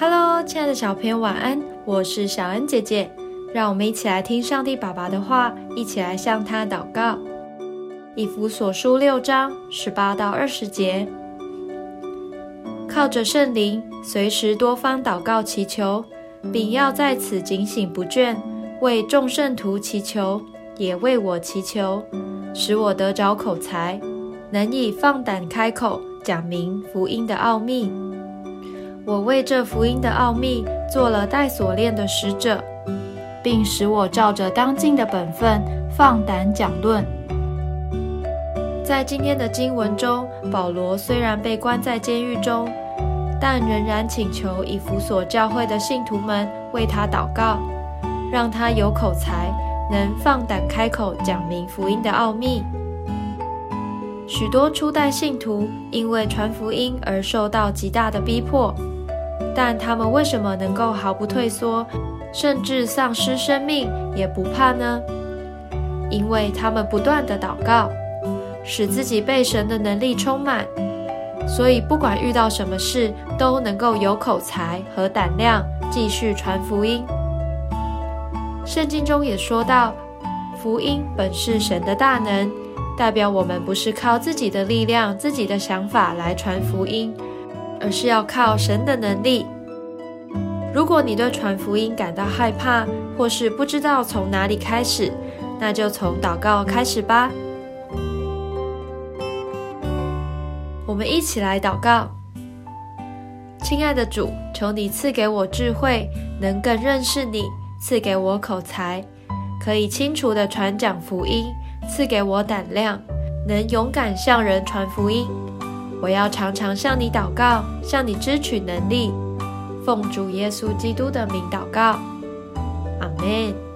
Hello，亲爱的小朋友，晚安！我是小恩姐姐，让我们一起来听上帝爸爸的话，一起来向他祷告。以弗所书六章十八到二十节，靠着圣灵，随时多方祷告祈求，并要在此警醒不倦，为众圣徒祈求，也为我祈求，使我得着口才，能以放胆开口讲明福音的奥秘。我为这福音的奥秘做了带锁链的使者，并使我照着当尽的本分放胆讲论。在今天的经文中，保罗虽然被关在监狱中，但仍然请求以弗所教会的信徒们为他祷告，让他有口才，能放胆开口讲明福音的奥秘。许多初代信徒因为传福音而受到极大的逼迫。但他们为什么能够毫不退缩，甚至丧失生命也不怕呢？因为他们不断的祷告，使自己被神的能力充满，所以不管遇到什么事，都能够有口才和胆量继续传福音。圣经中也说到，福音本是神的大能，代表我们不是靠自己的力量、自己的想法来传福音。而是要靠神的能力。如果你对传福音感到害怕，或是不知道从哪里开始，那就从祷告开始吧。我们一起来祷告：亲爱的主，求你赐给我智慧，能更认识你；赐给我口才，可以清楚的传讲福音；赐给我胆量，能勇敢向人传福音。我要常常向你祷告，向你支取能力，奉主耶稣基督的名祷告，阿门。